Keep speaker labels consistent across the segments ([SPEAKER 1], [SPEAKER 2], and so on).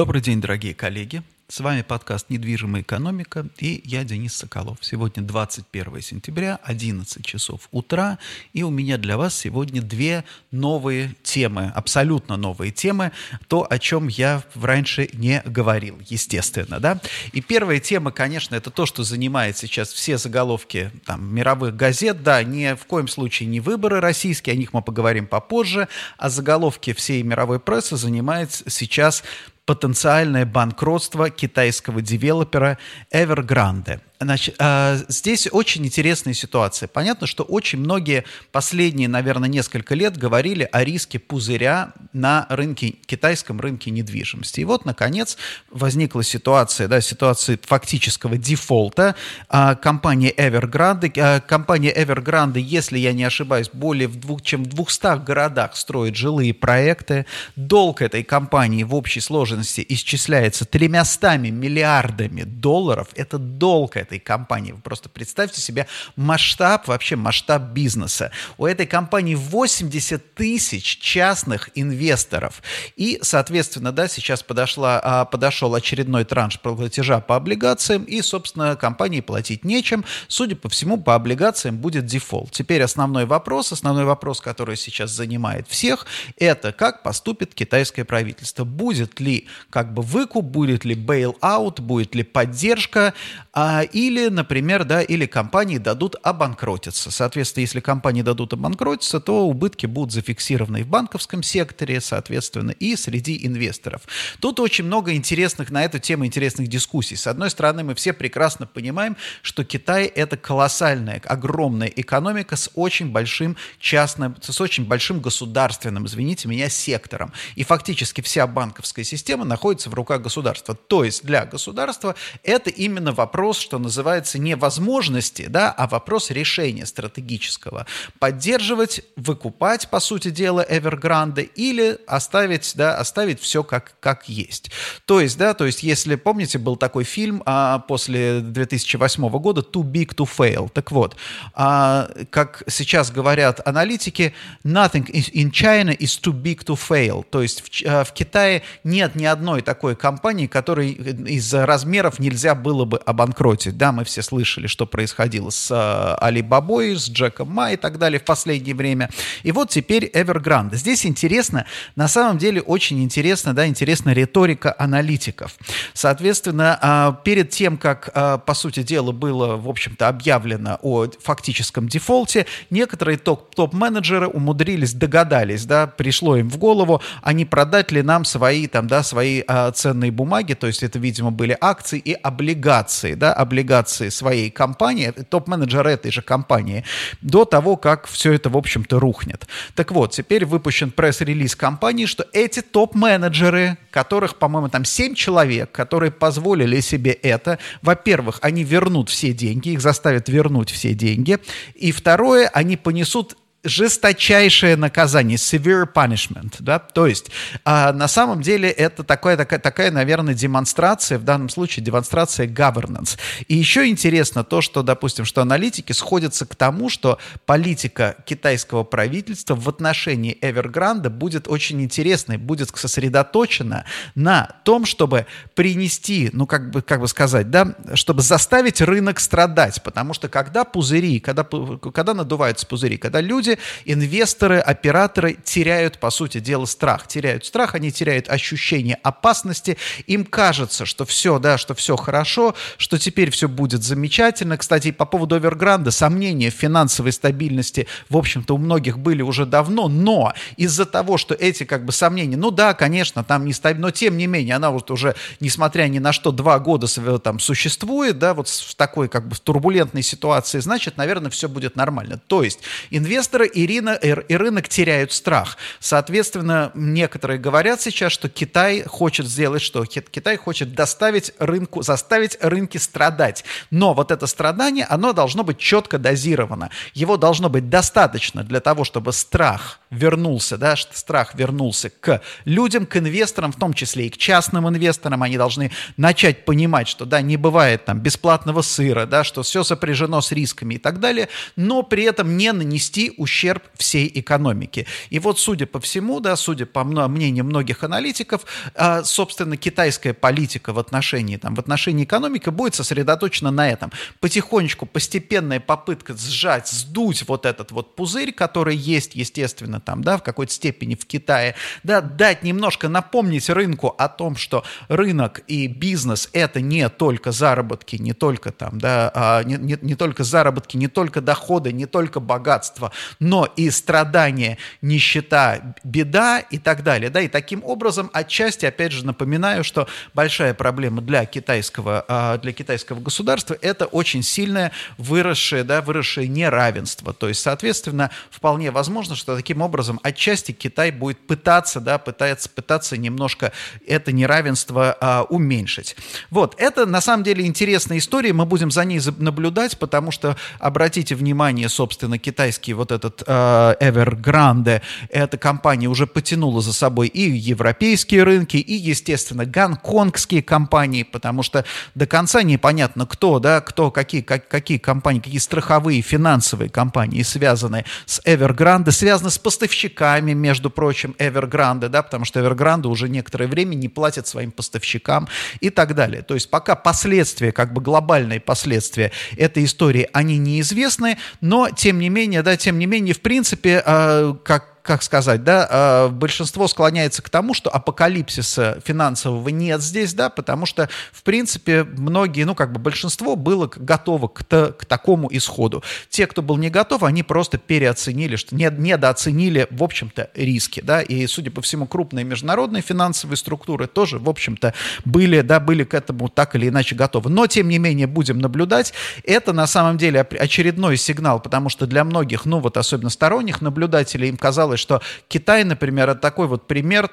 [SPEAKER 1] Добрый день, дорогие коллеги. С вами подкаст «Недвижимая экономика» и я Денис Соколов. Сегодня 21 сентября, 11 часов утра, и у меня для вас сегодня две новые темы, абсолютно новые темы, то, о чем я раньше не говорил, естественно, да. И первая тема, конечно, это то, что занимает сейчас все заголовки там, мировых газет, да, ни в коем случае не выборы российские, о них мы поговорим попозже, а заголовки всей мировой прессы занимает сейчас потенциальное банкротство китайского девелопера Evergrande. Значит, а, здесь очень интересная ситуация. Понятно, что очень многие последние, наверное, несколько лет говорили о риске пузыря на рынке, китайском рынке недвижимости. И вот, наконец, возникла ситуация, да, ситуация фактического дефолта. А, компания Evergrande, а, компания Evergrande, если я не ошибаюсь, более в двух, чем в 200 городах строит жилые проекты. Долг этой компании в общей сложности исчисляется тремястами миллиардами долларов. Это долг компании. Вы просто представьте себе масштаб, вообще масштаб бизнеса. У этой компании 80 тысяч частных инвесторов. И, соответственно, да, сейчас подошла, а, подошел очередной транш платежа по облигациям, и, собственно, компании платить нечем. Судя по всему, по облигациям будет дефолт. Теперь основной вопрос, основной вопрос, который сейчас занимает всех, это как поступит китайское правительство. Будет ли как бы выкуп, будет ли bail-out, будет ли поддержка, а, или, например, да, или компании дадут обанкротиться. Соответственно, если компании дадут обанкротиться, то убытки будут зафиксированы и в банковском секторе, соответственно, и среди инвесторов. Тут очень много интересных на эту тему интересных дискуссий. С одной стороны, мы все прекрасно понимаем, что Китай это колоссальная, огромная экономика с очень большим частным, с очень большим государственным, извините меня, сектором. И фактически вся банковская система находится в руках государства. То есть для государства это именно вопрос, что называется, не возможности, да, а вопрос решения стратегического. Поддерживать, выкупать, по сути дела, Evergrande или оставить, да, оставить все как, как есть. То есть, да, то есть, если, помните, был такой фильм а, после 2008 года «Too Big to Fail». Так вот, а, как сейчас говорят аналитики, «Nothing in China is too big to fail». То есть в, а, в Китае нет ни одной такой компании, которой из-за размеров нельзя было бы обанкротить. Да, мы все слышали, что происходило с э, Али Бабой, с Джеком Ма и так далее в последнее время. И вот теперь Evergrande. Здесь интересно, на самом деле очень интересно, да, интересна риторика аналитиков. Соответственно, э, перед тем, как, э, по сути дела, было, в общем-то, объявлено о фактическом дефолте, некоторые топ-менеджеры умудрились, догадались, да, пришло им в голову, а не продать ли нам свои, там, да, свои ценные бумаги, то есть это, видимо, были акции и облигации, да, облигации репутации своей компании, топ-менеджер этой же компании, до того, как все это, в общем-то, рухнет. Так вот, теперь выпущен пресс-релиз компании, что эти топ-менеджеры, которых, по-моему, там 7 человек, которые позволили себе это, во-первых, они вернут все деньги, их заставят вернуть все деньги, и второе, они понесут жесточайшее наказание, severe punishment, да, то есть а, на самом деле это такая, такая, такая, наверное, демонстрация, в данном случае демонстрация governance. И еще интересно то, что, допустим, что аналитики сходятся к тому, что политика китайского правительства в отношении Evergrande будет очень интересной, будет сосредоточена на том, чтобы принести, ну, как бы, как бы сказать, да, чтобы заставить рынок страдать, потому что когда пузыри, когда, когда надуваются пузыри, когда люди люди, инвесторы, операторы теряют, по сути дела, страх. Теряют страх, они теряют ощущение опасности. Им кажется, что все, да, что все хорошо, что теперь все будет замечательно. Кстати, по поводу Эвергранда сомнения в финансовой стабильности, в общем-то, у многих были уже давно, но из-за того, что эти как бы сомнения, ну да, конечно, там не стабильно, но тем не менее, она вот уже, несмотря ни на что, два года там существует, да, вот в такой как бы турбулентной ситуации, значит, наверное, все будет нормально. То есть инвесторы инвесторы и, рынок, и рынок теряют страх. Соответственно, некоторые говорят сейчас, что Китай хочет сделать что? Китай хочет доставить рынку, заставить рынки страдать. Но вот это страдание, оно должно быть четко дозировано. Его должно быть достаточно для того, чтобы страх вернулся, да, страх вернулся к людям, к инвесторам, в том числе и к частным инвесторам. Они должны начать понимать, что, да, не бывает там бесплатного сыра, да, что все сопряжено с рисками и так далее, но при этом не нанести ущерб ущерб всей экономике. И вот, судя по всему, да, судя по мнению многих аналитиков, а, собственно, китайская политика в отношении, там, в отношении экономики будет сосредоточена на этом. Потихонечку, постепенная попытка сжать, сдуть вот этот вот пузырь, который есть, естественно, там, да, в какой-то степени в Китае, да, дать немножко напомнить рынку о том, что рынок и бизнес – это не только заработки, не только там, да, а, не, не, не только заработки, не только доходы, не только богатство, но и страдания, нищета, беда и так далее, да, и таким образом отчасти, опять же, напоминаю, что большая проблема для китайского, а, для китайского государства – это очень сильное выросшее, да, выросшее неравенство, то есть, соответственно, вполне возможно, что таким образом отчасти Китай будет пытаться, да, пытается, пытаться немножко это неравенство а, уменьшить. Вот, это на самом деле интересная история, мы будем за ней наблюдать, потому что, обратите внимание, собственно, китайский вот этот э, Evergrande, эта компания уже потянула за собой и европейские рынки, и, естественно, гонконгские компании, потому что до конца непонятно, кто, да, кто, какие, как, какие компании, какие страховые, финансовые компании связаны с Evergrande, связаны с поставщиками, между прочим, Evergrande, да, потому что Evergrande уже некоторое время не платит своим поставщикам и так далее. То есть пока последствия, как бы глобальные последствия этой истории, они неизвестны, но тем не менее, да, тем не менее, в принципе, э, как как сказать, да, а, большинство склоняется к тому, что апокалипсиса финансового нет здесь, да, потому что, в принципе, многие, ну, как бы большинство было готово к, к такому исходу. Те, кто был не готов, они просто переоценили, что не, недооценили, в общем-то, риски, да, и, судя по всему, крупные международные финансовые структуры тоже, в общем-то, были, да, были к этому так или иначе готовы. Но, тем не менее, будем наблюдать. Это, на самом деле, очередной сигнал, потому что для многих, ну, вот особенно сторонних наблюдателей, им казалось, что Китай, например, это такой вот пример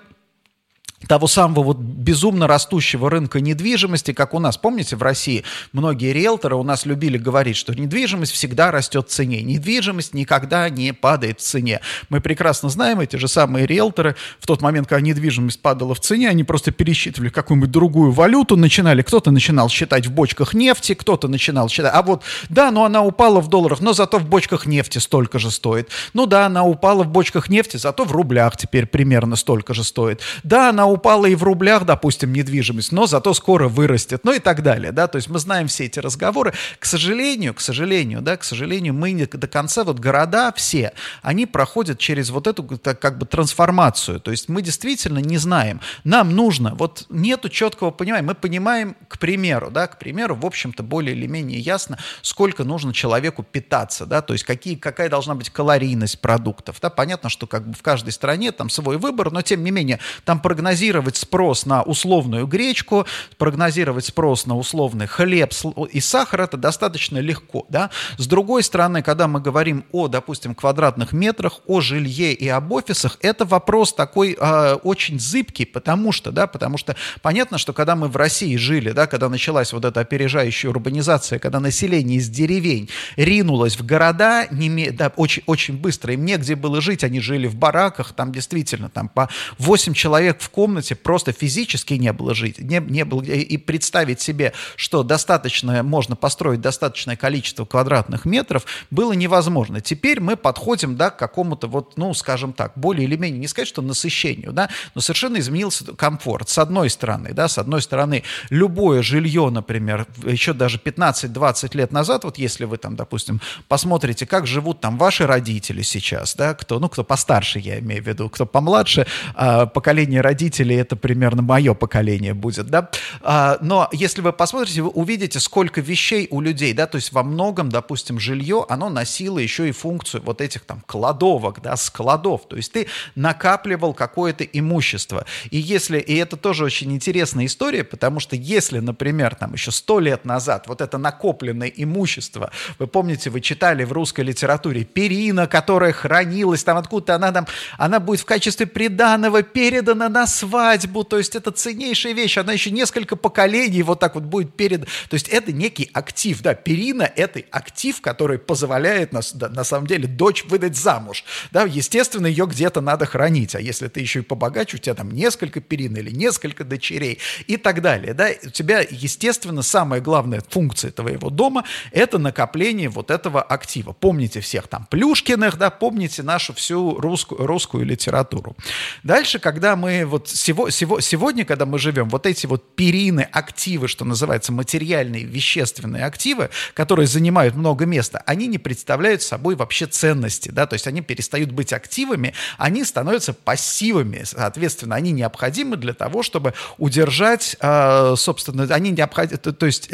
[SPEAKER 1] того самого вот безумно растущего рынка недвижимости, как у нас. Помните, в России многие риэлторы у нас любили говорить, что недвижимость всегда растет в цене. Недвижимость никогда не падает в цене. Мы прекрасно знаем, эти же самые риэлторы, в тот момент, когда недвижимость падала в цене, они просто пересчитывали какую-нибудь другую валюту, начинали, кто-то начинал считать в бочках нефти, кто-то начинал считать, а вот, да, но она упала в долларах, но зато в бочках нефти столько же стоит. Ну да, она упала в бочках нефти, зато в рублях теперь примерно столько же стоит. Да, она упала и в рублях, допустим, недвижимость, но зато скоро вырастет, ну и так далее, да, то есть мы знаем все эти разговоры. К сожалению, к сожалению, да, к сожалению, мы не до конца, вот города все, они проходят через вот эту так, как бы трансформацию, то есть мы действительно не знаем, нам нужно, вот нету четкого понимания, мы понимаем, к примеру, да, к примеру, в общем-то, более или менее ясно, сколько нужно человеку питаться, да, то есть какие, какая должна быть калорийность продуктов, да, понятно, что как бы в каждой стране там свой выбор, но тем не менее, там прогнозируется прогнозировать спрос на условную гречку, прогнозировать спрос на условный хлеб и сахар, это достаточно легко. Да? С другой стороны, когда мы говорим о, допустим, квадратных метрах, о жилье и об офисах, это вопрос такой э, очень зыбкий, потому что, да, потому что понятно, что когда мы в России жили, да, когда началась вот эта опережающая урбанизация, когда население из деревень ринулось в города, не, да, очень, очень быстро, им негде было жить, они жили в бараках, там действительно там по 8 человек в комнате, комнате просто физически не было жить, не, не было, и представить себе, что достаточно, можно построить достаточное количество квадратных метров, было невозможно. Теперь мы подходим, да, к какому-то вот, ну, скажем так, более или менее, не сказать, что насыщению, да, но совершенно изменился комфорт. С одной стороны, да, с одной стороны, любое жилье, например, еще даже 15-20 лет назад, вот если вы там, допустим, посмотрите, как живут там ваши родители сейчас, да, кто, ну, кто постарше, я имею в виду, кто помладше, а, поколение родителей, родителей это примерно мое поколение будет, да. А, но если вы посмотрите, вы увидите, сколько вещей у людей, да, то есть во многом, допустим, жилье, оно носило еще и функцию вот этих там кладовок, да, складов, то есть ты накапливал какое-то имущество. И если, и это тоже очень интересная история, потому что если, например, там еще сто лет назад вот это накопленное имущество, вы помните, вы читали в русской литературе перина, которая хранилась там откуда-то, она там, она будет в качестве приданого передана на свадьбу, свадьбу, то есть это ценнейшая вещь, она еще несколько поколений вот так вот будет перед... То есть это некий актив, да, перина — это актив, который позволяет нас, да, на самом деле, дочь выдать замуж, да, естественно, ее где-то надо хранить, а если ты еще и побогаче, у тебя там несколько перин или несколько дочерей и так далее, да, у тебя, естественно, самая главная функция твоего дома — это накопление вот этого актива. Помните всех там Плюшкиных, да, помните нашу всю русскую, русскую литературу. Дальше, когда мы вот сего, сего, сегодня, когда мы живем, вот эти вот перины, активы, что называется, материальные, вещественные активы, которые занимают много места, они не представляют собой вообще ценности, да, то есть они перестают быть активами, они становятся пассивами, соответственно, они необходимы для того, чтобы удержать, э, собственно, они необходимы, то, есть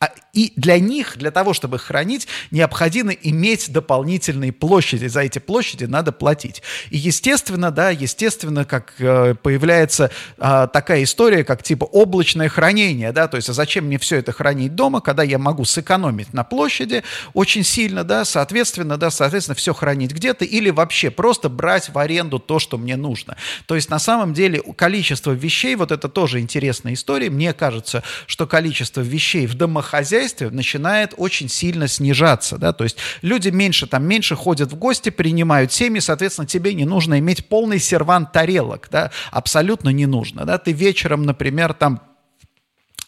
[SPEAKER 1] а, и для них, для того, чтобы хранить, необходимо иметь дополнительные площади. За эти площади надо платить. И естественно, да, естественно, как э, появляется э, такая история, как типа облачное хранение, да, то есть а зачем мне все это хранить дома, когда я могу сэкономить на площади очень сильно, да, соответственно, да, соответственно, все хранить где-то или вообще просто брать в аренду то, что мне нужно. То есть на самом деле количество вещей, вот это тоже интересная история, мне кажется, что количество вещей в домохозяйстве начинает очень сильно снижаться, да, то есть люди меньше там, меньше ходят в гости, принимают семьи, соответственно, тебе не нужно иметь полный сервант тарелок, да, абсолютно не нужно, да, ты вечером, например, там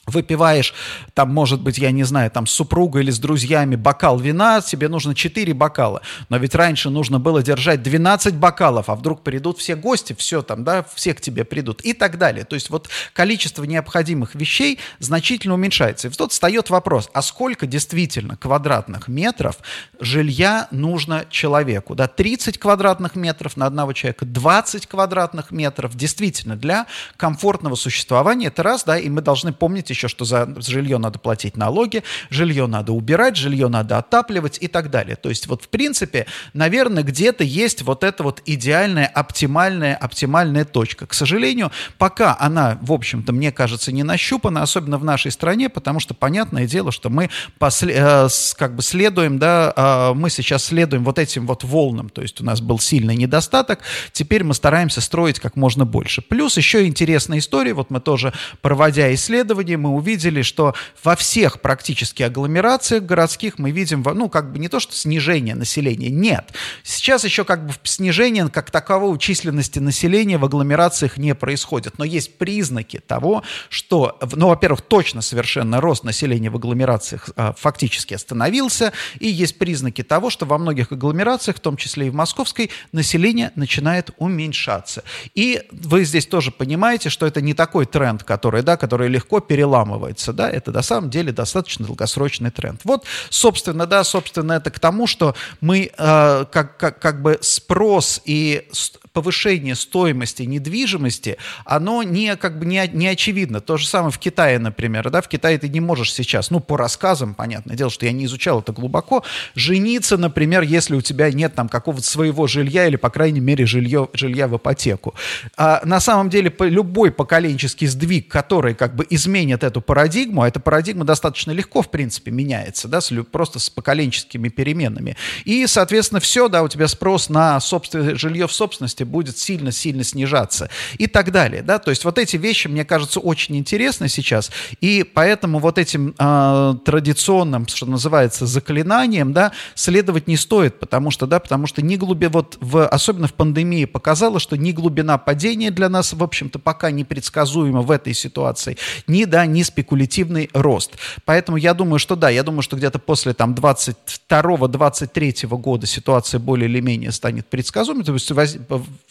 [SPEAKER 1] выпиваешь, там, может быть, я не знаю, там, с супругой или с друзьями бокал вина, тебе нужно 4 бокала. Но ведь раньше нужно было держать 12 бокалов, а вдруг придут все гости, все там, да, все к тебе придут и так далее. То есть вот количество необходимых вещей значительно уменьшается. И тут встает вопрос, а сколько действительно квадратных метров жилья нужно человеку? Да, 30 квадратных метров на одного человека, 20 квадратных метров действительно для комфортного существования. Это раз, да, и мы должны помнить еще, что за жилье надо платить налоги, жилье надо убирать, жилье надо отапливать и так далее. То есть вот в принципе, наверное, где-то есть вот эта вот идеальная, оптимальная, оптимальная точка. К сожалению, пока она, в общем-то, мне кажется, не нащупана, особенно в нашей стране, потому что понятное дело, что мы после, э, как бы следуем, да, э, мы сейчас следуем вот этим вот волнам, то есть у нас был сильный недостаток, теперь мы стараемся строить как можно больше. Плюс еще интересная история, вот мы тоже, проводя исследования, мы увидели, что во всех практически агломерациях городских мы видим, ну, как бы не то, что снижение населения, нет. Сейчас еще как бы снижение как такового численности населения в агломерациях не происходит, но есть признаки того, что, ну, во-первых, точно совершенно рост населения в агломерациях а, фактически остановился, и есть признаки того, что во многих агломерациях, в том числе и в московской, население начинает уменьшаться. И вы здесь тоже понимаете, что это не такой тренд, который, да, который легко переламывается переламывается, да, это на самом деле достаточно долгосрочный тренд. Вот, собственно, да, собственно, это к тому, что мы э, как, как, как бы спрос и повышение стоимости недвижимости, оно не, как бы не, не очевидно. То же самое в Китае, например. Да? В Китае ты не можешь сейчас, ну, по рассказам, понятное дело, что я не изучал это глубоко, жениться, например, если у тебя нет там какого-то своего жилья или, по крайней мере, жилье, жилья в ипотеку. А на самом деле любой поколенческий сдвиг, который как бы изменит эту парадигму, а эта парадигма достаточно легко, в принципе, меняется, да, с, просто с поколенческими переменами. И, соответственно, все, да, у тебя спрос на собственное жилье в собственности будет сильно-сильно снижаться и так далее, да, то есть вот эти вещи, мне кажется, очень интересны сейчас, и поэтому вот этим э, традиционным, что называется, заклинанием, да, следовать не стоит, потому что, да, потому что ни глубина, вот в, особенно в пандемии показало, что ни глубина падения для нас, в общем-то, пока не предсказуема в этой ситуации, ни, да, ни спекулятивный рост. Поэтому я думаю, что да, я думаю, что где-то после там 22-23 года ситуация более или менее станет предсказуемой, то есть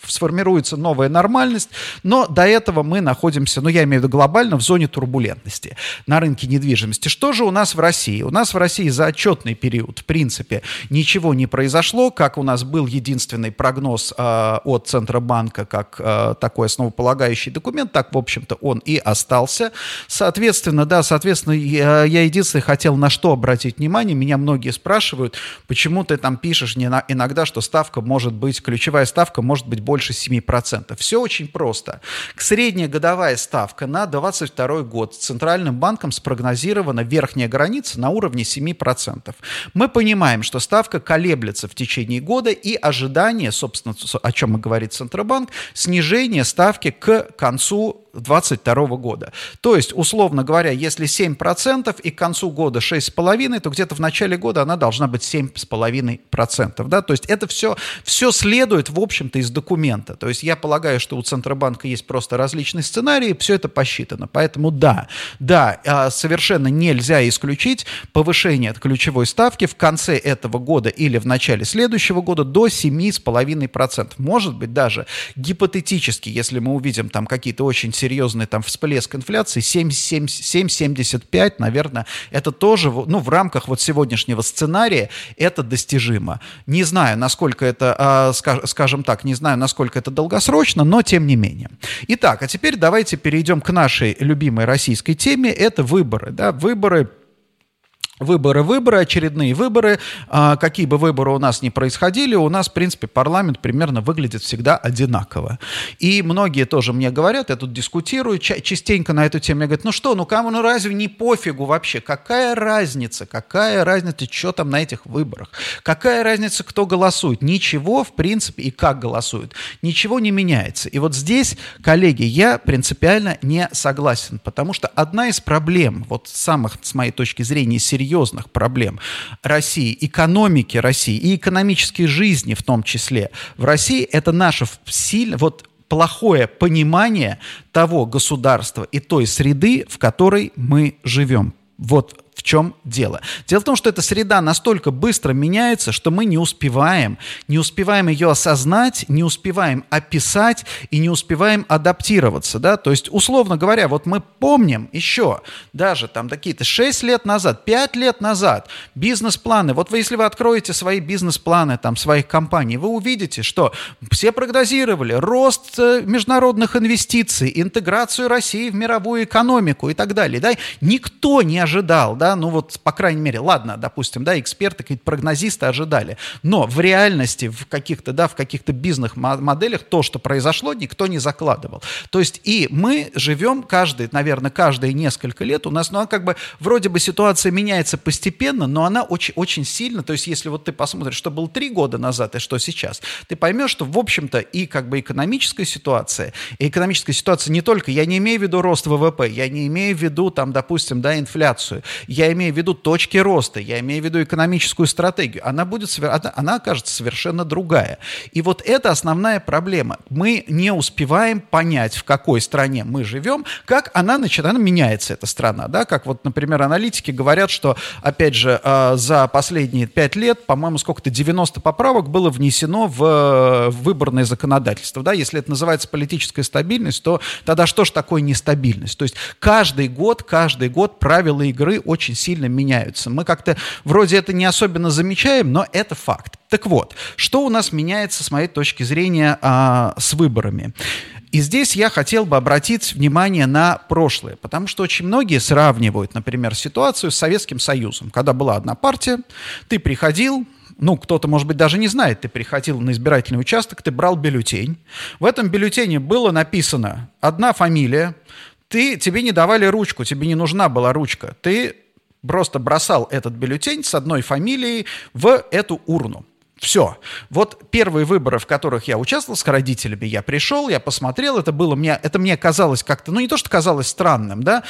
[SPEAKER 1] сформируется новая нормальность, но до этого мы находимся, ну я имею в виду глобально, в зоне турбулентности на рынке недвижимости. Что же у нас в России? У нас в России за отчетный период, в принципе, ничего не произошло, как у нас был единственный прогноз э, от Центробанка, как э, такой основополагающий документ, так, в общем-то, он и остался. Соответственно, да, соответственно, я, я единственное хотел на что обратить внимание, меня многие спрашивают, почему ты там пишешь иногда, что ставка может быть, ключевая ставка может быть быть больше 7%. Все очень просто. Средняя годовая ставка на 2022 год Центральным банком спрогнозирована верхняя граница на уровне 7%. Мы понимаем, что ставка колеблется в течение года и ожидание, собственно, о чем и говорит Центробанк, снижение ставки к концу 2022 года. То есть, условно говоря, если 7% и к концу года 6,5%, то где-то в начале года она должна быть 7,5%. Да? То есть это все, все следует, в общем-то, из документа. То есть я полагаю, что у Центробанка есть просто различные сценарии, все это посчитано. Поэтому да, да, а, совершенно нельзя исключить повышение ключевой ставки в конце этого года или в начале следующего года до 7,5%. Может быть, даже гипотетически, если мы увидим там какие-то очень серьезные там всплеск инфляции, 7,75, наверное, это тоже, ну, в рамках вот сегодняшнего сценария это достижимо. Не знаю, насколько это, а, скажем так, не знаю, насколько это долгосрочно, но тем не менее. Итак, а теперь давайте перейдем к нашей любимой российской теме, это выборы, да, выборы Выборы, выборы, очередные выборы. А, какие бы выборы у нас ни происходили, у нас, в принципе, парламент примерно выглядит всегда одинаково. И многие тоже мне говорят, я тут дискутирую частенько на эту тему, я говорю, ну что, ну кому, ну разве не пофигу вообще? Какая разница? Какая разница, что там на этих выборах? Какая разница, кто голосует? Ничего, в принципе, и как голосуют. Ничего не меняется. И вот здесь, коллеги, я принципиально не согласен, потому что одна из проблем, вот самых, с моей точки зрения, серьезных, серьезных проблем России, экономики России и экономической жизни в том числе в России, это наше сильно, вот плохое понимание того государства и той среды, в которой мы живем. Вот чем дело? Дело в том, что эта среда настолько быстро меняется, что мы не успеваем, не успеваем ее осознать, не успеваем описать и не успеваем адаптироваться, да, то есть, условно говоря, вот мы помним еще даже там какие-то 6 лет назад, 5 лет назад бизнес-планы, вот вы, если вы откроете свои бизнес-планы там своих компаний, вы увидите, что все прогнозировали рост э, международных инвестиций, интеграцию России в мировую экономику и так далее, да, никто не ожидал, да, ну вот, по крайней мере, ладно, допустим, да, эксперты, какие-то прогнозисты ожидали, но в реальности, в каких-то, да, в каких-то бизнес-моделях то, что произошло, никто не закладывал. То есть и мы живем каждый, наверное, каждые несколько лет, у нас, ну, как бы, вроде бы ситуация меняется постепенно, но она очень, очень сильно, то есть если вот ты посмотришь, что было три года назад и что сейчас, ты поймешь, что, в общем-то, и как бы экономическая ситуация, и экономическая ситуация не только, я не имею в виду рост ВВП, я не имею в виду, там, допустим, да, инфляцию, я имею в виду точки роста, я имею в виду экономическую стратегию, она, будет, она окажется совершенно другая. И вот это основная проблема. Мы не успеваем понять, в какой стране мы живем, как она начинает, она меняется, эта страна, да, как вот, например, аналитики говорят, что, опять же, а, за последние пять лет, по-моему, сколько-то 90 поправок было внесено в выборное законодательство, да, если это называется политическая стабильность, то тогда что же такое нестабильность? То есть каждый год, каждый год правила игры очень очень сильно меняются. Мы как-то вроде это не особенно замечаем, но это факт. Так вот, что у нас меняется с моей точки зрения а, с выборами? И здесь я хотел бы обратить внимание на прошлое, потому что очень многие сравнивают, например, ситуацию с Советским Союзом, когда была одна партия, ты приходил, ну, кто-то, может быть, даже не знает, ты приходил на избирательный участок, ты брал бюллетень. В этом бюллетене было написано одна фамилия, ты, тебе не давали ручку, тебе не нужна была ручка. Ты просто бросал этот бюллетень с одной фамилией в эту урну. Все. Вот первые выборы, в которых я участвовал с родителями, я пришел, я посмотрел, это было мне, это мне казалось как-то, ну не то, что казалось странным, да,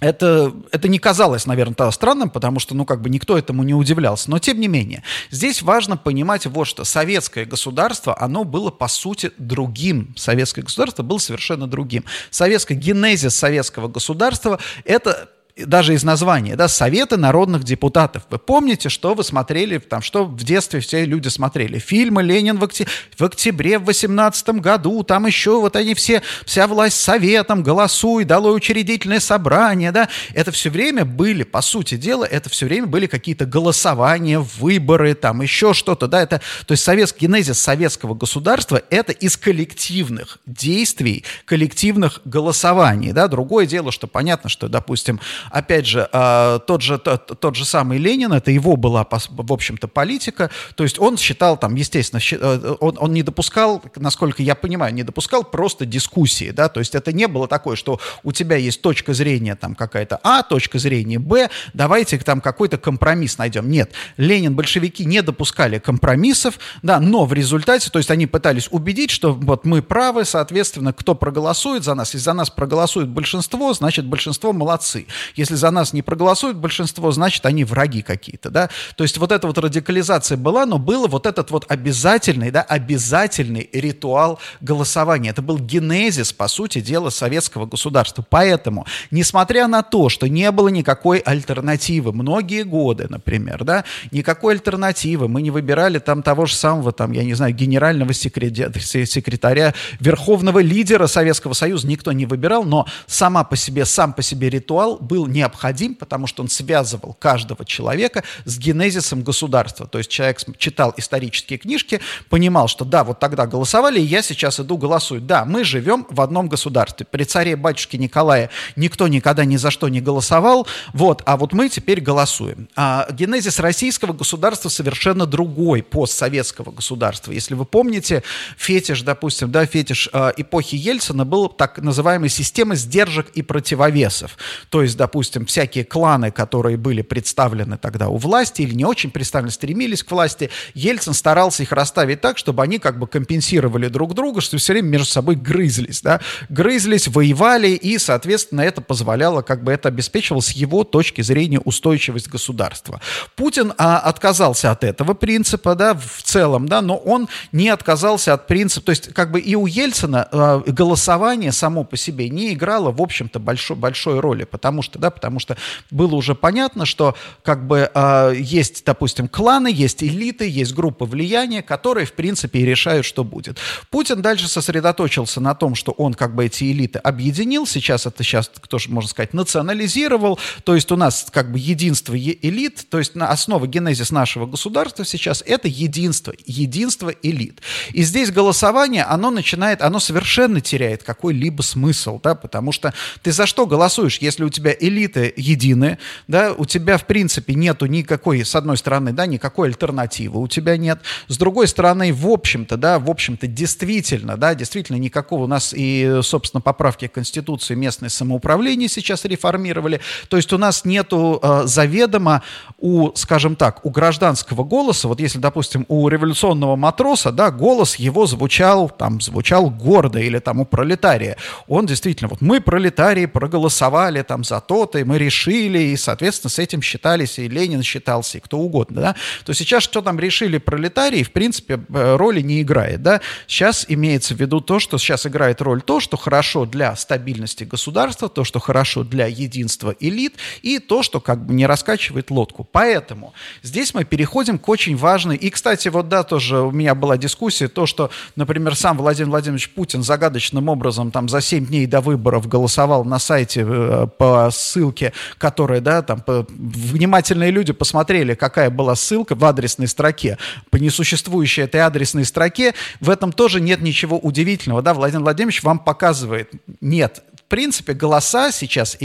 [SPEAKER 1] это, это не казалось, наверное, тогда странным, потому что, ну, как бы никто этому не удивлялся. Но, тем не менее, здесь важно понимать вот что. Советское государство, оно было, по сути, другим. Советское государство было совершенно другим. Советский генезис советского государства – это даже из названия, да, Советы народных депутатов. Вы помните, что вы смотрели, там, что в детстве все люди смотрели? Фильмы «Ленин в, окте... в октябре в 18 году», там еще вот они все, вся власть советом, голосуй, дало учредительное собрание, да. Это все время были, по сути дела, это все время были какие-то голосования, выборы, там еще что-то, да, это, то есть советский генезис советского государства это из коллективных действий, коллективных голосований, да. Другое дело, что понятно, что, допустим, опять же, э, тот же, тот, тот же самый Ленин, это его была, в общем-то, политика, то есть он считал там, естественно, э, он, он не допускал, насколько я понимаю, не допускал просто дискуссии, да, то есть это не было такое, что у тебя есть точка зрения там какая-то А, точка зрения Б, давайте там какой-то компромисс найдем. Нет, Ленин, большевики не допускали компромиссов, да, но в результате, то есть они пытались убедить, что вот мы правы, соответственно, кто проголосует за нас, если за нас проголосует большинство, значит большинство молодцы. Если за нас не проголосует большинство, значит они враги какие-то, да. То есть вот эта вот радикализация была, но было вот этот вот обязательный, да, обязательный ритуал голосования. Это был генезис, по сути дела, советского государства. Поэтому, несмотря на то, что не было никакой альтернативы, многие годы, например, да, никакой альтернативы, мы не выбирали там того же самого, там, я не знаю, генерального секретаря, верховного лидера Советского Союза, никто не выбирал, но сама по себе, сам по себе ритуал был необходим, потому что он связывал каждого человека с генезисом государства. То есть человек читал исторические книжки, понимал, что да, вот тогда голосовали, и я сейчас иду голосую. Да, мы живем в одном государстве. При царе батюшке Николае никто никогда ни за что не голосовал, вот, а вот мы теперь голосуем. А генезис российского государства совершенно другой постсоветского государства. Если вы помните, фетиш, допустим, да, фетиш э, эпохи Ельцина был так называемой системой сдержек и противовесов. То есть, допустим, всякие кланы, которые были представлены тогда у власти или не очень представлены, стремились к власти, Ельцин старался их расставить так, чтобы они как бы компенсировали друг друга, что все время между собой грызлись, да, грызлись, воевали, и, соответственно, это позволяло, как бы это обеспечивало с его точки зрения устойчивость государства. Путин а, отказался от этого принципа, да, в целом, да, но он не отказался от принципа, то есть как бы и у Ельцина а, голосование само по себе не играло, в общем-то, большой, большой роли, потому что, да, потому что было уже понятно, что как бы а, есть, допустим, кланы, есть элиты, есть группы влияния, которые, в принципе, и решают, что будет. Путин дальше сосредоточился на том, что он как бы эти элиты объединил, сейчас это сейчас, кто же можно сказать, национализировал, то есть у нас как бы единство элит, то есть на основа генезис нашего государства сейчас это единство, единство элит. И здесь голосование, оно начинает, оно совершенно теряет какой-либо смысл, да, потому что ты за что голосуешь, если у тебя элиты едины, да, у тебя в принципе нету никакой, с одной стороны, да, никакой альтернативы у тебя нет, с другой стороны, в общем-то, да, в общем-то, действительно, да, действительно никакого у нас и, собственно, поправки к Конституции местное самоуправление сейчас реформировали, то есть у нас нету э, заведомо у, скажем так, у гражданского голоса, вот если, допустим, у революционного матроса, да, голос его звучал, там, звучал гордо, или там у пролетария, он действительно, вот мы, пролетарии, проголосовали там за то-то, и мы решили, и, соответственно, с этим считались, и Ленин считался, и кто угодно, да, то сейчас что там решили пролетарии, в принципе, э, роли не играет, да, сейчас имеется в виду то, что сейчас играет роль то, что хорошо для стабильности государства, то, что хорошо для единства элит, и то, что как бы не раскачивает лодку. Поэтому здесь мы переходим к очень важной, и, кстати, вот да, тоже у меня была дискуссия, то, что, например, сам Владимир Владимирович Путин загадочным образом там за 7 дней до выборов голосовал на сайте э, по ссылке, которая, да, там, внимательные люди посмотрели, какая была ссылка в адресной строке, по несуществующей этой адресной строке, в этом тоже нет ничего удивительного, да, Владимир Владимирович вам показывает, нет, принципе, голоса сейчас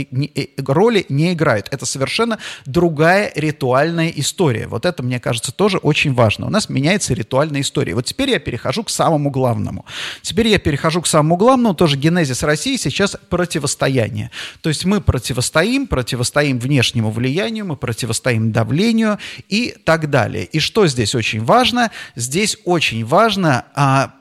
[SPEAKER 1] роли не играют. Это совершенно другая ритуальная история. Вот это, мне кажется, тоже очень важно. У нас меняется ритуальная история. Вот теперь я перехожу к самому главному. Теперь я перехожу к самому главному. Тоже генезис России сейчас противостояние. То есть мы противостоим, противостоим внешнему влиянию, мы противостоим давлению и так далее. И что здесь очень важно? Здесь очень важно а,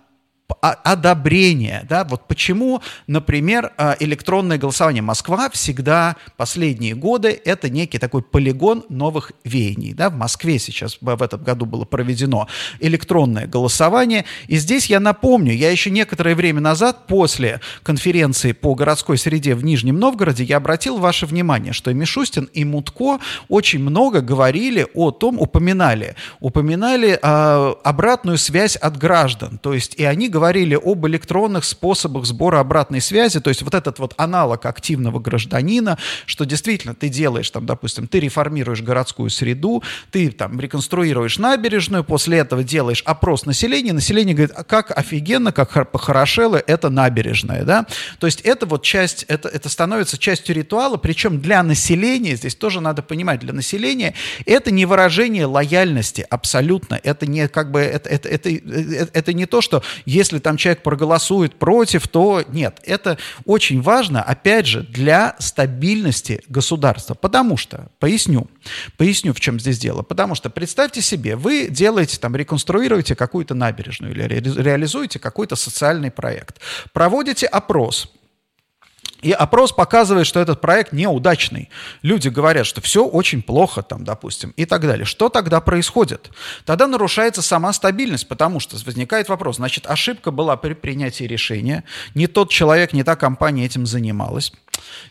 [SPEAKER 1] одобрение. Да? Вот почему, например, а, электронное голосование. Москва всегда последние годы это некий такой полигон новых веяний. Да? В Москве сейчас в этом году было проведено электронное голосование. И здесь я напомню, я еще некоторое время назад, после конференции по городской среде в Нижнем Новгороде, я обратил ваше внимание, что и Мишустин, и Мутко очень много говорили о том, упоминали, упоминали э, обратную связь от граждан. То есть и они говорили об электронных способах сбора обратной связи, то есть вот этот вот аналог активного гражданина, что действительно ты делаешь, там, допустим, ты реформируешь городскую среду, ты там реконструируешь набережную, после этого делаешь опрос населения, население говорит, а как офигенно, как похорошело это набережная, да, то есть это вот часть, это, это становится частью ритуала, причем для населения, здесь тоже надо понимать, для населения это не выражение лояльности абсолютно, это не как бы, это, это, это, это, это не то, что если там человек проголосует против, то нет, это очень важно, опять же, для стабильности государства, потому что, поясню, поясню, в чем здесь дело, потому что представьте себе, вы делаете там, реконструируете какую-то набережную или ре реализуете какой-то социальный проект, проводите опрос, и опрос показывает, что этот проект неудачный. Люди говорят, что все очень плохо там, допустим, и так далее. Что тогда происходит? Тогда нарушается сама стабильность, потому что возникает вопрос, значит, ошибка была при принятии решения, не тот человек, не та компания этим занималась,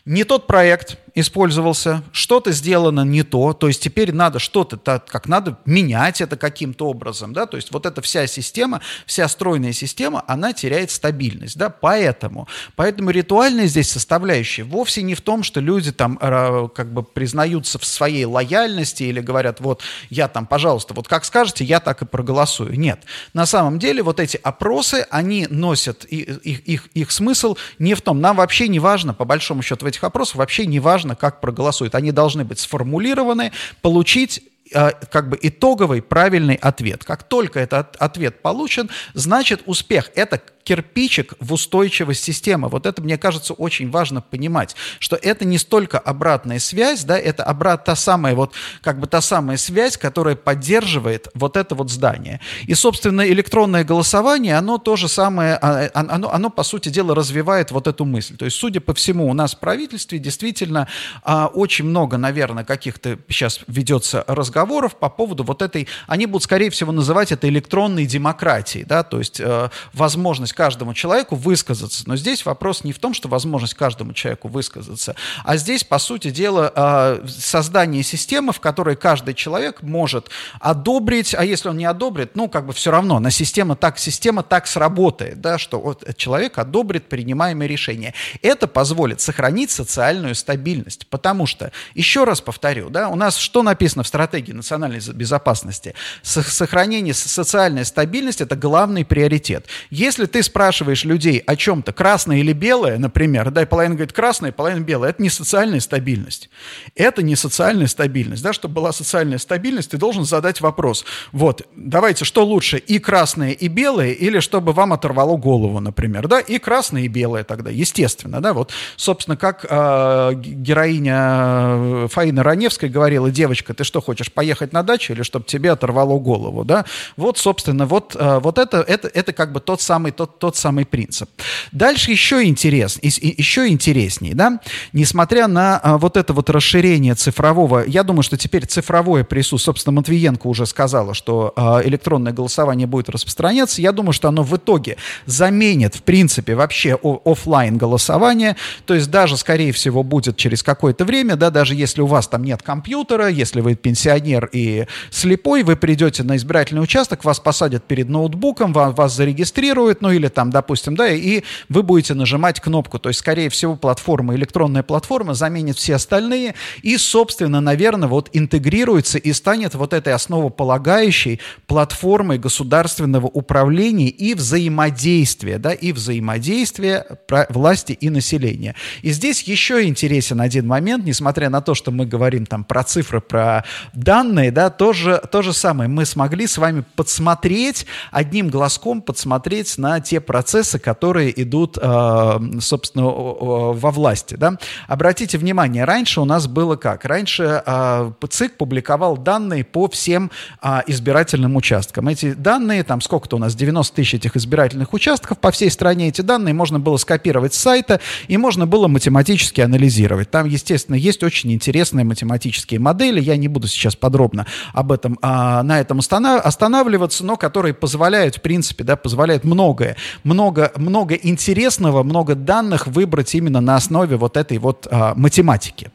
[SPEAKER 1] не тот проект использовался, что-то сделано не то, то есть теперь надо что-то как надо менять это каким-то образом, да, то есть вот эта вся система, вся стройная система, она теряет стабильность, да, поэтому, поэтому ритуальная здесь составляющая вовсе не в том, что люди там как бы признаются в своей лояльности или говорят, вот я там, пожалуйста, вот как скажете, я так и проголосую. Нет, на самом деле вот эти опросы, они носят их, их, их смысл не в том, нам вообще не важно, по большому счету в этих опросах вообще не важно, как проголосуют. Они должны быть сформулированы, получить а, как бы итоговый правильный ответ. Как только этот ответ получен, значит успех. Это кирпичик в устойчивость системы. Вот это, мне кажется, очень важно понимать, что это не столько обратная связь, да, это обрат, та самая вот, как бы та самая связь, которая поддерживает вот это вот здание. И, собственно, электронное голосование, оно то же самое, а, а, оно, оно, по сути дела, развивает вот эту мысль. То есть, судя по всему, у нас в правительстве действительно а, очень много, наверное, каких-то сейчас ведется разговоров по поводу вот этой, они будут, скорее всего, называть это электронной демократией, да, то есть э, возможность возможность каждому человеку высказаться. Но здесь вопрос не в том, что возможность каждому человеку высказаться, а здесь, по сути дела, а, создание системы, в которой каждый человек может одобрить, а если он не одобрит, ну, как бы все равно, на система так, система так сработает, да, что вот человек одобрит принимаемое решение. Это позволит сохранить социальную стабильность, потому что, еще раз повторю, да, у нас что написано в стратегии национальной безопасности? Сохранение социальной стабильности – это главный приоритет. Если ты спрашиваешь людей о чем-то, красное или белое, например, да, и половина говорит красное, половина белое, это не социальная стабильность. Это не социальная стабильность. Да, чтобы была социальная стабильность, ты должен задать вопрос. Вот, давайте, что лучше, и красное, и белое, или чтобы вам оторвало голову, например, да, и красное, и белое тогда, естественно, да, вот, собственно, как э, героиня э, Фаина Раневская говорила, девочка, ты что, хочешь поехать на дачу или чтобы тебе оторвало голову, да, вот, собственно, вот, э, вот это, это, это как бы тот самый, тот тот самый принцип. Дальше еще, интерес, еще интереснее, да, несмотря на а, вот это вот расширение цифрового, я думаю, что теперь цифровое присутствие, собственно, Матвиенко уже сказала, что а, электронное голосование будет распространяться, я думаю, что оно в итоге заменит, в принципе, вообще офлайн голосование, то есть даже, скорее всего, будет через какое-то время, да, даже если у вас там нет компьютера, если вы пенсионер и слепой, вы придете на избирательный участок, вас посадят перед ноутбуком, вас, вас зарегистрируют, ну или или там, допустим, да, и вы будете нажимать кнопку. То есть, скорее всего, платформа, электронная платформа заменит все остальные и, собственно, наверное, вот интегрируется и станет вот этой основополагающей платформой государственного управления и взаимодействия, да, и взаимодействия власти и населения. И здесь еще интересен один момент, несмотря на то, что мы говорим там про цифры, про данные, да, тоже, то же самое. Мы смогли с вами подсмотреть, одним глазком подсмотреть на те те процессы, которые идут, э, собственно, во власти. Да? Обратите внимание, раньше у нас было как? Раньше э, ЦИК публиковал данные по всем э, избирательным участкам. Эти данные, там сколько-то у нас, 90 тысяч этих избирательных участков по всей стране, эти данные можно было скопировать с сайта и можно было математически анализировать. Там, естественно, есть очень интересные математические модели, я не буду сейчас подробно об этом, на этом останавливаться, но которые позволяют, в принципе, да, позволяют многое много, много интересного, много данных выбрать именно на основе вот этой вот а, математики.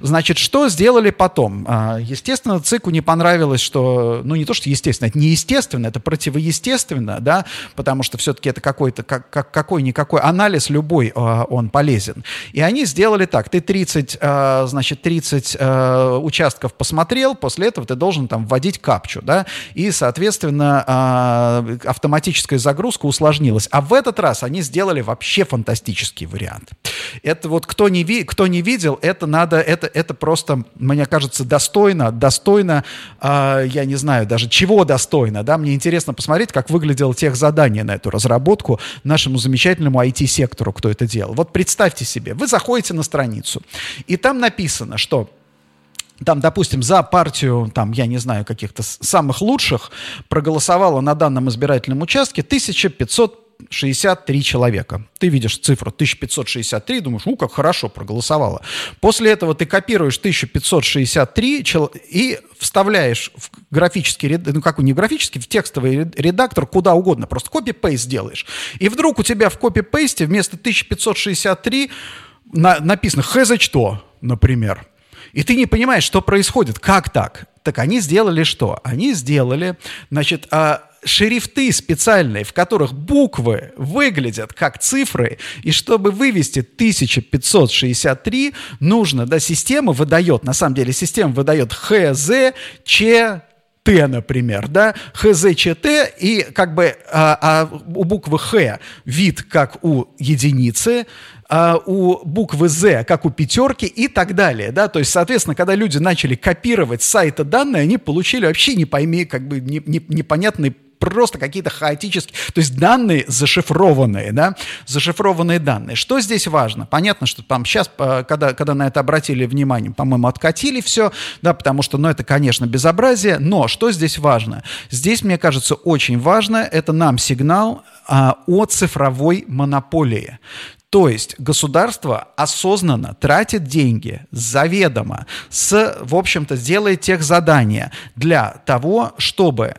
[SPEAKER 1] Значит, что сделали потом? А, естественно, ЦИКу не понравилось, что, ну не то, что естественно, это неестественно, это противоестественно, да, потому что все-таки это какой-то, как, как, какой-никакой анализ любой, а, он полезен. И они сделали так, ты 30, а, значит, 30 а, участков посмотрел, после этого ты должен там вводить капчу, да, и, соответственно, а, автоматическая загрузка усложнилась. А в этот раз они сделали вообще фантастический вариант. Это вот кто не, ви, кто не видел, это надо, это, это просто, мне кажется, достойно, достойно, э, я не знаю даже чего достойно, да, мне интересно посмотреть, как выглядело тех задание на эту разработку нашему замечательному IT-сектору, кто это делал. Вот представьте себе, вы заходите на страницу, и там написано, что там, допустим, за партию, там, я не знаю, каких-то самых лучших проголосовало на данном избирательном участке 1500 63 человека. Ты видишь цифру 1563, думаешь, ну, как хорошо проголосовало. После этого ты копируешь 1563 и вставляешь в графический, ну, как не графический, в текстовый редактор куда угодно, просто копи-пейст делаешь. И вдруг у тебя в копи-пейсте вместо 1563 на, написано «хз что», например. И ты не понимаешь, что происходит, как так? Так они сделали что? Они сделали, значит, а, шрифты специальные, в которых буквы выглядят как цифры, и чтобы вывести 1563, нужно, да, система выдает, на самом деле система выдает ХЗ, Ч, Т, например, да, ХЗЧТ, и как бы а, а у буквы Х вид как у единицы, а у буквы Z, как у пятерки и так далее, да, то есть, соответственно, когда люди начали копировать с сайта данные, они получили вообще не пойми, как бы не, не, непонятный просто какие-то хаотические, то есть данные зашифрованные, да, зашифрованные данные. Что здесь важно? Понятно, что там сейчас, э, когда, когда на это обратили внимание, по-моему, откатили все, да, потому что, ну, это, конечно, безобразие, но что здесь важно? Здесь, мне кажется, очень важно, это нам сигнал а, о цифровой монополии. То есть государство осознанно тратит деньги заведомо, с, в общем-то, делает тех задания для того, чтобы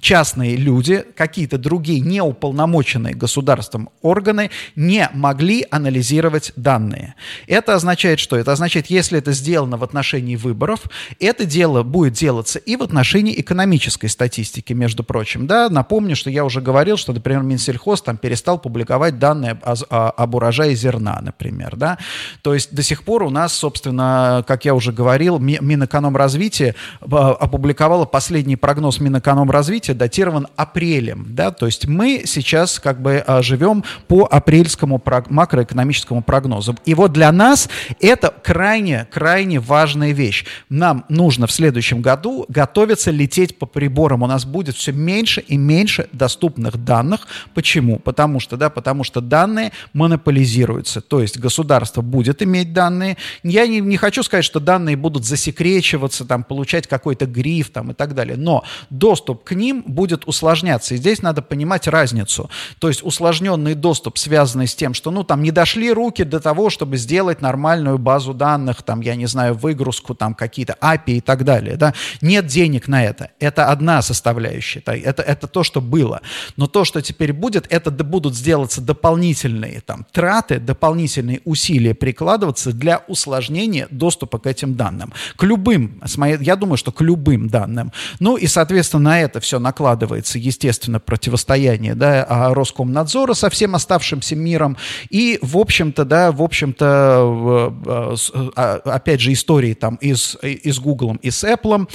[SPEAKER 1] частные люди, какие-то другие неуполномоченные государством органы не могли анализировать данные. Это означает что? Это означает, если это сделано в отношении выборов, это дело будет делаться и в отношении экономической статистики, между прочим. Да? Напомню, что я уже говорил, что, например, Минсельхоз там перестал публиковать данные о, о, об урожае зерна, например. Да? То есть до сих пор у нас, собственно, как я уже говорил, Минэкономразвитие а, опубликовало последний прогноз Минэкономразвития событие датирован апрелем, да, то есть мы сейчас как бы а, живем по апрельскому макроэкономическому прогнозу. И вот для нас это крайне, крайне важная вещь. Нам нужно в следующем году готовиться лететь по приборам. У нас будет все меньше и меньше доступных данных. Почему? Потому что, да, потому что данные монополизируются. То есть государство будет иметь данные. Я не, не хочу сказать, что данные будут засекречиваться, там, получать какой-то гриф там, и так далее. Но доступ к ним будет усложняться. И здесь надо понимать разницу. То есть усложненный доступ, связанный с тем, что, ну, там, не дошли руки до того, чтобы сделать нормальную базу данных, там, я не знаю, выгрузку, там, какие-то API и так далее, да. Нет денег на это. Это одна составляющая. Это, это то, что было. Но то, что теперь будет, это будут сделаться дополнительные, там, траты, дополнительные усилия прикладываться для усложнения доступа к этим данным. К любым, я думаю, что к любым данным. Ну, и, соответственно, на это все накладывается, естественно, противостояние да, а Роскомнадзора со всем оставшимся миром. И, в общем-то, да, в общем-то, а, опять же, истории там и с, и с Google, и с Apple.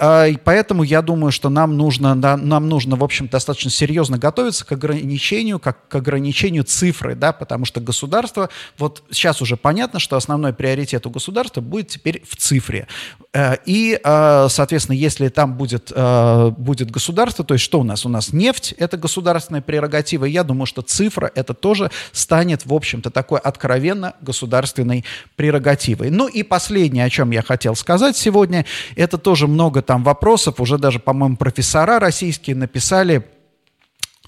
[SPEAKER 1] А, и поэтому я думаю, что нам нужно, да, нам нужно, в общем, достаточно серьезно готовиться к ограничению, как к ограничению цифры, да, потому что государство, вот сейчас уже понятно, что основной приоритет у государства будет теперь в цифре. Э, и, э, соответственно, если там будет, э, будет будет государство. То есть что у нас? У нас нефть – это государственная прерогатива. Я думаю, что цифра – это тоже станет, в общем-то, такой откровенно государственной прерогативой. Ну и последнее, о чем я хотел сказать сегодня, это тоже много там вопросов. Уже даже, по-моему, профессора российские написали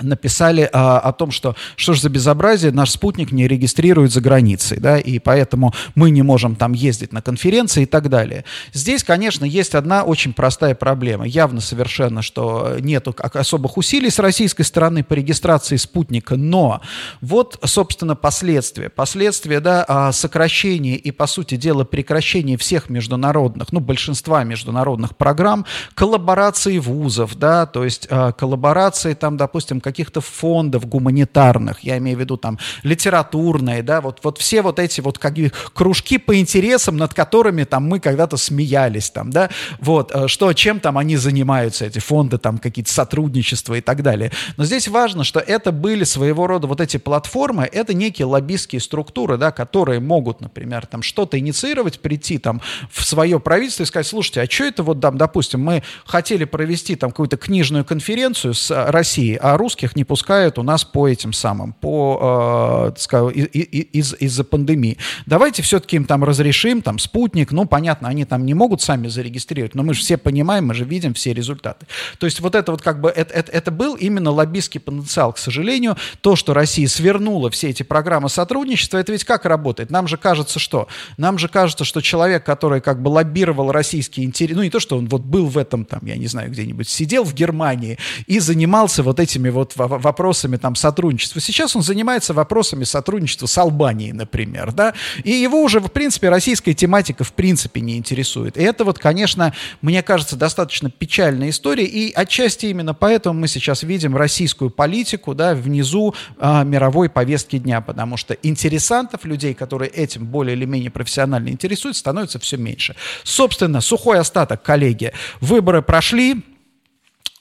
[SPEAKER 1] написали а, о том, что что же за безобразие, наш спутник не регистрирует за границей, да, и поэтому мы не можем там ездить на конференции и так далее. Здесь, конечно, есть одна очень простая проблема. Явно совершенно, что нет особых усилий с российской стороны по регистрации спутника, но вот, собственно, последствия. Последствия, да, а, сокращения и, по сути дела, прекращения всех международных, ну, большинства международных программ, коллаборации вузов, да, то есть а, коллаборации там, допустим, каких-то фондов гуманитарных, я имею в виду там литературные, да, вот, вот все вот эти вот как, кружки по интересам, над которыми там мы когда-то смеялись там, да, вот, э, что, чем там они занимаются, эти фонды, там какие-то сотрудничества и так далее. Но здесь важно, что это были своего рода вот эти платформы, это некие лоббистские структуры, да, которые могут, например, там что-то инициировать, прийти там в свое правительство и сказать, слушайте, а что это вот там, допустим, мы хотели провести там какую-то книжную конференцию с Россией, а русские русских не пускают у нас по этим самым, по, э, скажем, из, из-за пандемии. Давайте все-таки им там разрешим, там, спутник, ну, понятно, они там не могут сами зарегистрировать, но мы же все понимаем, мы же видим все результаты. То есть вот это вот как бы, это, это, это был именно лоббистский потенциал, к сожалению, то, что Россия свернула все эти программы сотрудничества, это ведь как работает? Нам же кажется, что? Нам же кажется, что человек, который как бы лоббировал российские интересы, ну, не то, что он вот был в этом, там, я не знаю, где-нибудь сидел в Германии и занимался вот этими вот вот вопросами там сотрудничества. Сейчас он занимается вопросами сотрудничества с Албанией, например, да, и его уже, в принципе, российская тематика в принципе не интересует. И это вот, конечно, мне кажется, достаточно печальная история, и отчасти именно поэтому мы сейчас видим российскую политику, да, внизу а, мировой повестки дня, потому что интересантов, людей, которые этим более или менее профессионально интересуются, становится все меньше. Собственно, сухой остаток, коллеги, выборы прошли,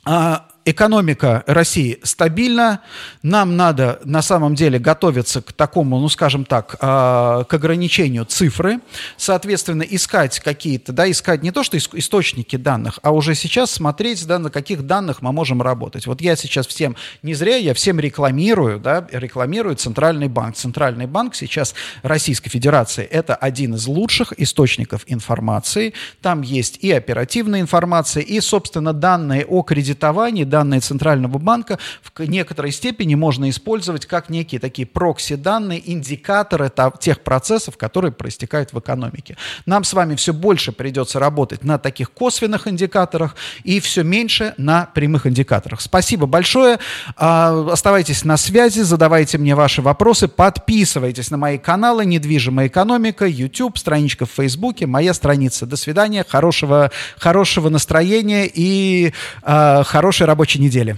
[SPEAKER 1] а, экономика России стабильна, нам надо на самом деле готовиться к такому, ну скажем так, э, к ограничению цифры, соответственно, искать какие-то, да, искать не то, что источники данных, а уже сейчас смотреть, да, на каких данных мы можем работать. Вот я сейчас всем, не зря я всем рекламирую, да, рекламирую Центральный банк. Центральный банк сейчас Российской Федерации – это один из лучших источников информации. Там есть и оперативная информация, и, собственно, данные о кредитовании, данные Центрального банка в некоторой степени можно использовать как некие такие прокси-данные, индикаторы тех процессов, которые проистекают в экономике. Нам с вами все больше придется работать на таких косвенных индикаторах и все меньше на прямых индикаторах. Спасибо большое. А, оставайтесь на связи, задавайте мне ваши вопросы, подписывайтесь на мои каналы «Недвижимая экономика», YouTube, страничка в Фейсбуке, моя страница. До свидания, хорошего, хорошего настроения и э, хорошей рабочей рабочей недели.